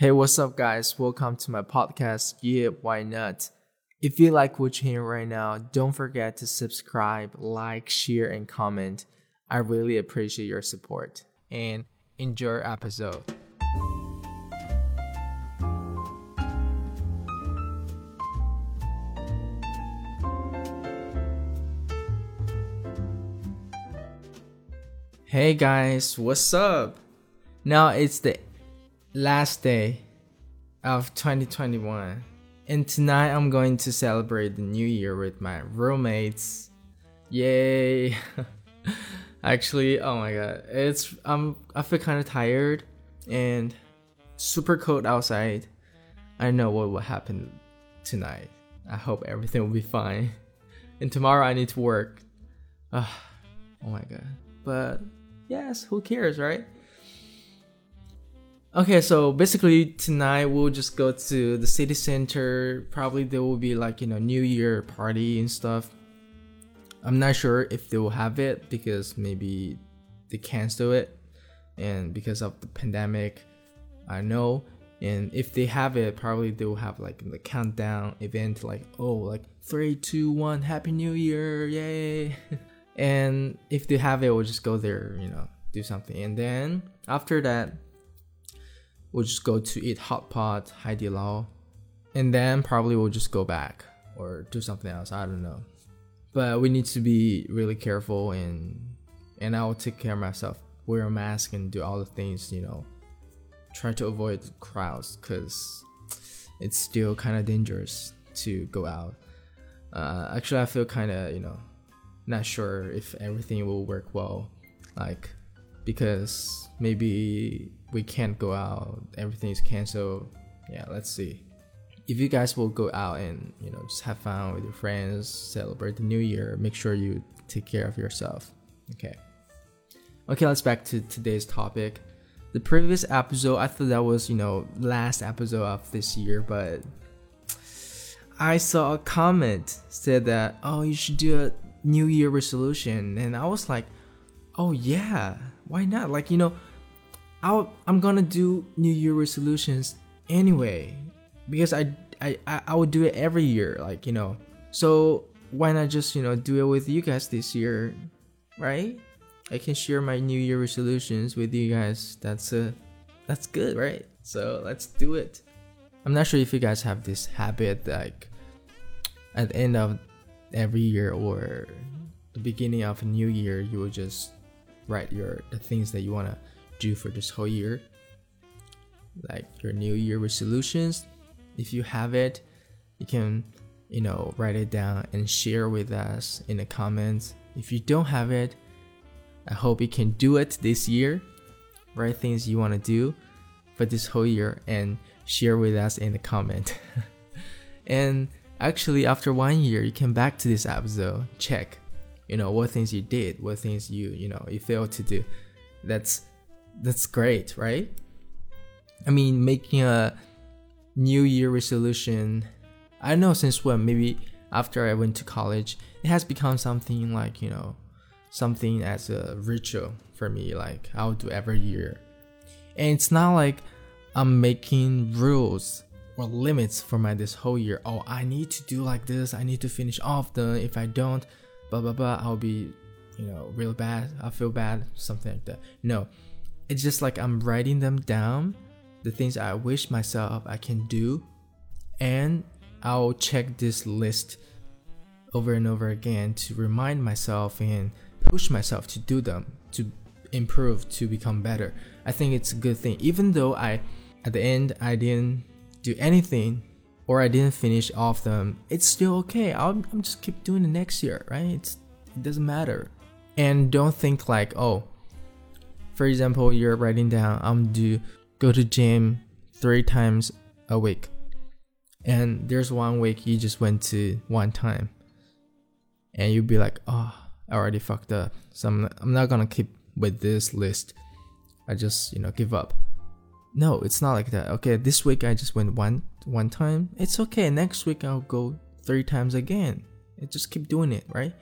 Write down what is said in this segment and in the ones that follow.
Hey, what's up, guys? Welcome to my podcast. YeahWhyNot? If you like what you're hearing right now, don't forget to subscribe, like, share, and comment. I really appreciate your support and enjoy episode. Hey guys, what's up? Now it's the last day of 2021, and tonight I'm going to celebrate the new year with my roommates. Yay! Actually, oh my god, it's um I feel kind of tired and super cold outside. I know what will happen tonight. I hope everything will be fine. And tomorrow I need to work. Uh, oh my god. But yes, who cares, right? Okay, so basically tonight we'll just go to the city center. Probably there will be like, you know, New Year party and stuff. I'm not sure if they will have it because maybe they cancel it and because of the pandemic, I know. And if they have it, probably they will have like the countdown event like, oh, like three, two, one, happy new year, yay. and if they have it, we'll just go there, you know, do something. And then after that, we'll just go to eat hot pot, Haidilao, Lao, and then probably we'll just go back or do something else. I don't know, but we need to be really careful and and I will take care of myself. Wear a mask and do all the things you know. Try to avoid crowds because it's still kind of dangerous to go out. Uh, actually, I feel kind of you know not sure if everything will work well, like because maybe we can't go out, everything is canceled. Yeah, let's see. If you guys will go out and you know just have fun with your friends, celebrate the new year, make sure you take care of yourself. Okay. Okay, let's back to today's topic. The previous episode, I thought that was, you know, last episode of this year, but I saw a comment said that, oh, you should do a New Year resolution, and I was like, oh yeah, why not? Like, you know, I'll, I'm gonna do New Year resolutions anyway because I, I I would do it every year, like you know. So why not just you know do it with you guys this year, right? I can share my New Year resolutions with you guys. That's a, uh, that's good, right? So let's do it. I'm not sure if you guys have this habit like at the end of every year or the beginning of a new year, you will just write your the things that you wanna do for this whole year. Like your new year resolutions. If you have it you can you know write it down and share with us in the comments. If you don't have it i hope you can do it this year. Write things you want to do for this whole year and share with us in the comment. And actually after one year you come back to this episode check you know what things you did what things you you know you failed to do that's that's great, right? I mean, making a New Year resolution, I don't know since when, maybe after I went to college, it has become something like, you know, something as a ritual for me, like I'll do every year. And it's not like I'm making rules or limits for my this whole year. Oh, I need to do like this, I need to finish off the if I don't, blah blah blah, I'll be, you know, real bad, I'll feel bad, something like that. No it's just like I'm writing them down, the things I wish myself I can do, and I'll check this list over and over again to remind myself and push myself to do them, to improve, to become better. I think it's a good thing. Even though I, at the end, I didn't do anything or I didn't finish off them, it's still okay. I'll, I'm just keep doing it next year, right? It's, it doesn't matter. And don't think like, oh, for example, you're writing down, um, I'm to go to gym three times a week. And there's one week you just went to one time. And you'd be like, oh, I already fucked up. So I'm, I'm not gonna keep with this list. I just, you know, give up. No, it's not like that. Okay, this week I just went one one time. It's okay. Next week I'll go three times again. And just keep doing it, right?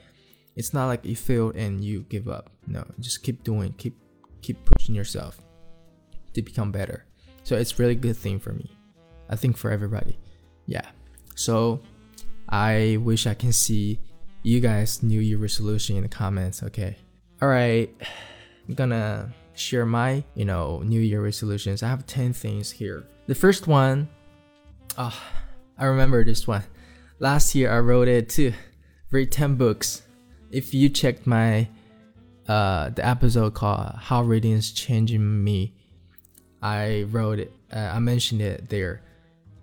It's not like you failed and you give up. No, just keep doing, keep keep pushing yourself to become better. So it's really good thing for me. I think for everybody. Yeah. So I wish I can see you guys new year resolution in the comments, okay? All right. I'm gonna share my, you know, new year resolutions. I have 10 things here. The first one, oh, I remember this one. Last year I wrote it too. Read 10 books. If you checked my uh the episode called How Reading is Changing Me, I wrote it uh, I mentioned it there.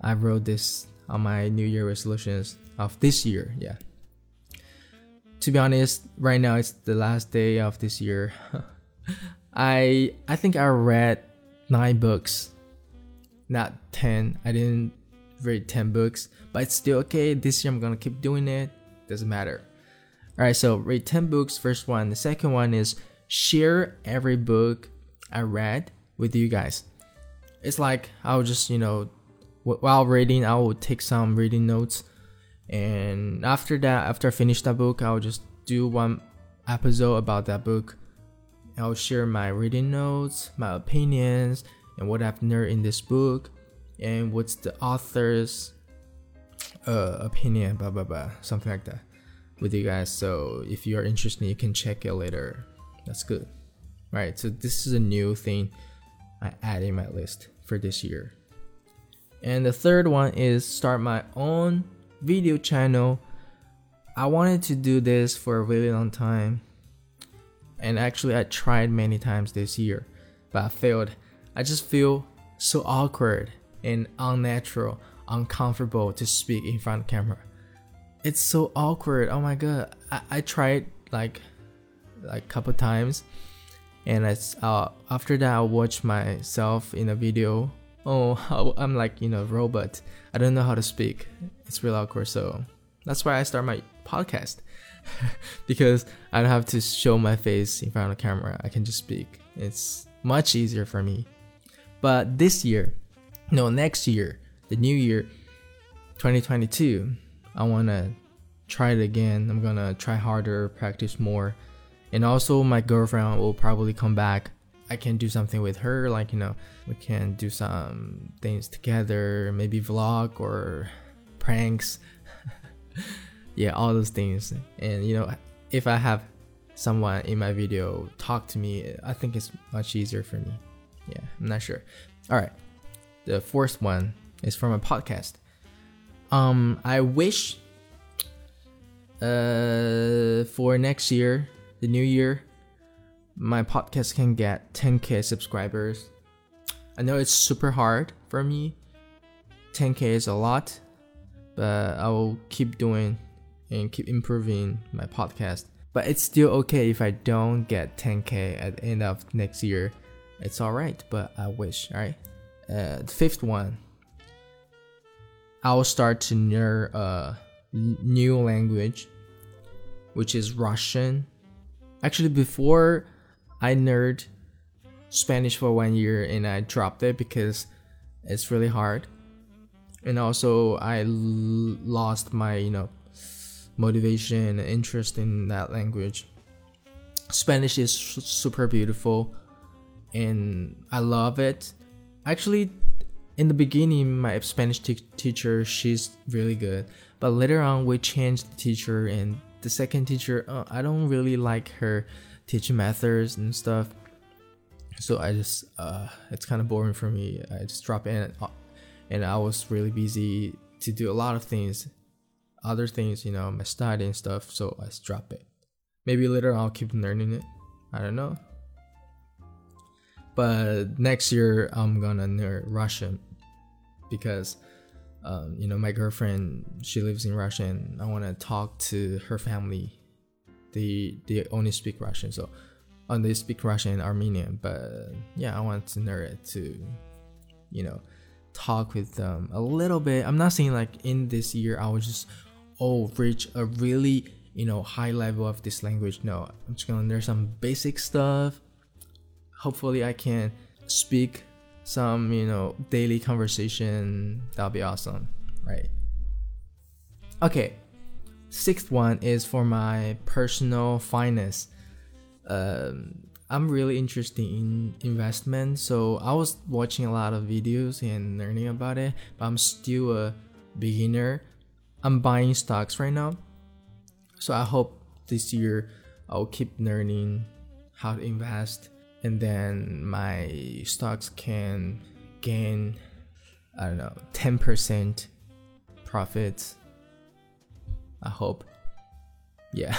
I wrote this on my new year resolutions of this year, yeah. To be honest, right now it's the last day of this year. I I think I read 9 books. Not 10. I didn't read 10 books, but it's still okay. This year I'm gonna keep doing it. Doesn't matter. Alright, so read 10 books, first one. The second one is share every book I read with you guys. It's like I'll just, you know, while reading, I will take some reading notes. And after that, after I finish that book, I'll just do one episode about that book. I'll share my reading notes, my opinions, and what I've learned in this book and what's the author's uh, opinion, blah blah blah, something like that, with you guys. So if you are interested, you can check it later. That's good. Right. So this is a new thing I add in my list for this year. And the third one is start my own video channel. I wanted to do this for a really long time. And actually I tried many times this year, but I failed. I just feel so awkward and unnatural, uncomfortable to speak in front of camera. It's so awkward. Oh my god. I, I tried like like couple times and I, uh, after that I watched myself in a video. Oh, I'm like you know robot. I don't know how to speak. It's real awkward. So that's why I start my podcast because I don't have to show my face in front of the camera. I can just speak. It's much easier for me. But this year, no, next year, the new year, 2022, I want to try it again. I'm going to try harder, practice more. And also, my girlfriend will probably come back. I can do something with her, like, you know, we can do some things together, maybe vlog or pranks. yeah, all those things. And, you know, if I have someone in my video talk to me, I think it's much easier for me. Yeah, I'm not sure. All right the fourth one is from a podcast. Um, I wish uh for next year, the new year, my podcast can get 10k subscribers. I know it's super hard for me. 10k is a lot, but I will keep doing and keep improving my podcast. But it's still okay if I don't get 10k at the end of next year. It's alright, but I wish, alright? uh, the fifth one, I'll start to learn a new language, which is Russian. Actually, before I learned Spanish for one year and I dropped it because it's really hard. And also, I lost my, you know, motivation and interest in that language. Spanish is super beautiful and I love it. Actually in the beginning my spanish teacher she's really good but later on we changed the teacher and the second teacher uh, i don't really like her teaching methods and stuff. So i just uh, it's kind of boring for me. I just drop in uh, and i was really busy to do a lot of things other things you know my study and stuff so i just drop it maybe later i'll keep learning it i don't know but next year I'm gonna learn Russian because um, you know my girlfriend she lives in Russia and I want to talk to her family. They they only speak Russian, so um, they speak Russian and Armenian. But yeah, I want to learn it to you know talk with them a little bit. I'm not saying like in this year I will just oh reach a really you know high level of this language. No, I'm just gonna learn some basic stuff hopefully I can speak some, you know, daily conversation. That'll be awesome, right? Okay, sixth one is for my personal finance. Um, I'm really interested in investment, so I was watching a lot of videos and learning about it, but I'm still a beginner. I'm buying stocks right now, so I hope this year I'll keep learning how to invest, and then my stocks can gain, I don't know, 10% profits. I hope. Yeah.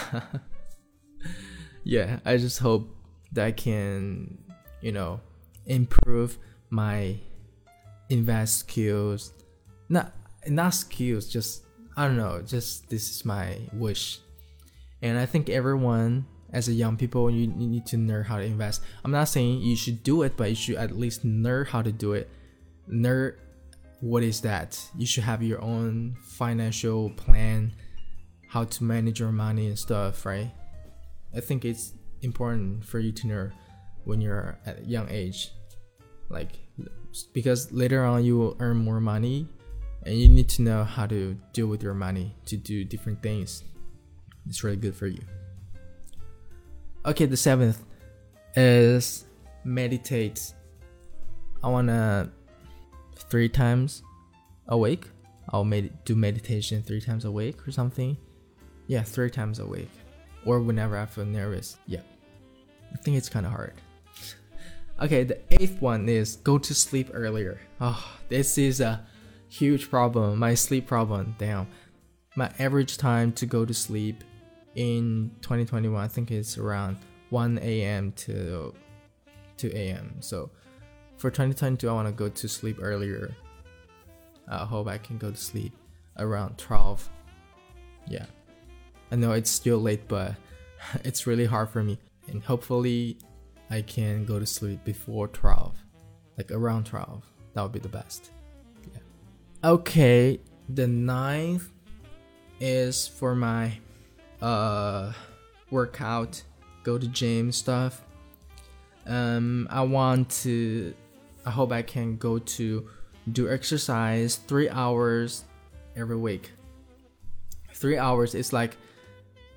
yeah, I just hope that I can, you know, improve my invest skills. Not not skills, just I don't know, just this is my wish. And I think everyone as a young people you, you need to learn how to invest. I'm not saying you should do it, but you should at least learn how to do it. Learn what is that? You should have your own financial plan, how to manage your money and stuff, right? I think it's important for you to know when you're at a young age like because later on you will earn more money and you need to know how to deal with your money to do different things. It's really good for you. Okay the seventh is meditate. I want to three times a week. I'll med- do meditation three times a week or something. Yeah three times a week. Or whenever i feel nervous. Yeah. I think it's kind of hard. Okay, the eighth one is go to sleep earlier. Oh, this is a huge problem. My sleep problem. Damn. My average time to go to sleep in 2021, I think it's around 1 a.m. to 2 a.m. So for 2022, I want to go to sleep earlier. I hope I can go to sleep around 12. Yeah. I know it's still late, but it's really hard for me and hopefully I can go to sleep before 12, like around 12. That would be the best. Okay, the ninth is for my uh workout, go to gym stuff. Um, I want to. I hope I can go to do exercise three hours every week. Three hours is like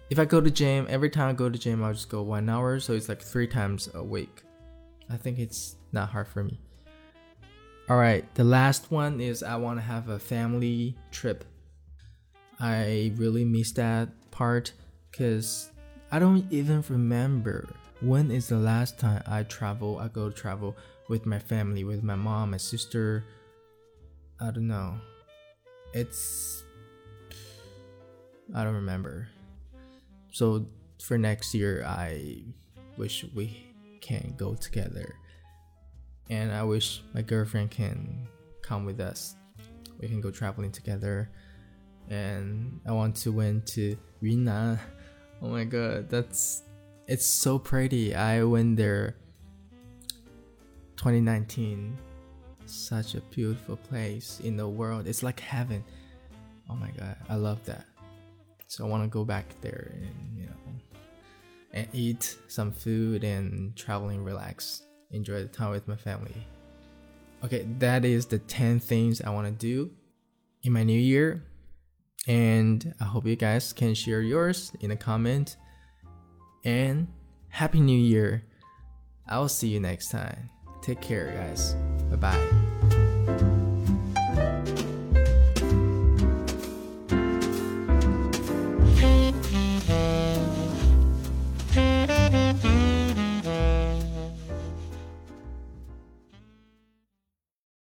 if I go to gym, every time I go to gym, I'll just go one hour. So it's like three times a week. I think it's not hard for me. All right, the last one is I want to have a family trip. I really miss that part because I don't even remember when is the last time I travel. I go travel with my family, with my mom, my sister. I don't know. It's I don't remember. So for next year, I wish we can go together, and I wish my girlfriend can come with us. We can go traveling together, and I want to went to Yunnan. Oh my god, that's it's so pretty. I went there 2019. Such a beautiful place in the world. It's like heaven. Oh my god, I love that. So I want to go back there and you know and eat some food and traveling, relax, enjoy the time with my family. Okay, that is the 10 things I want to do in my new year. And I hope you guys can share yours in a comment. And Happy New Year. I will see you next time. Take care, guys. Bye bye.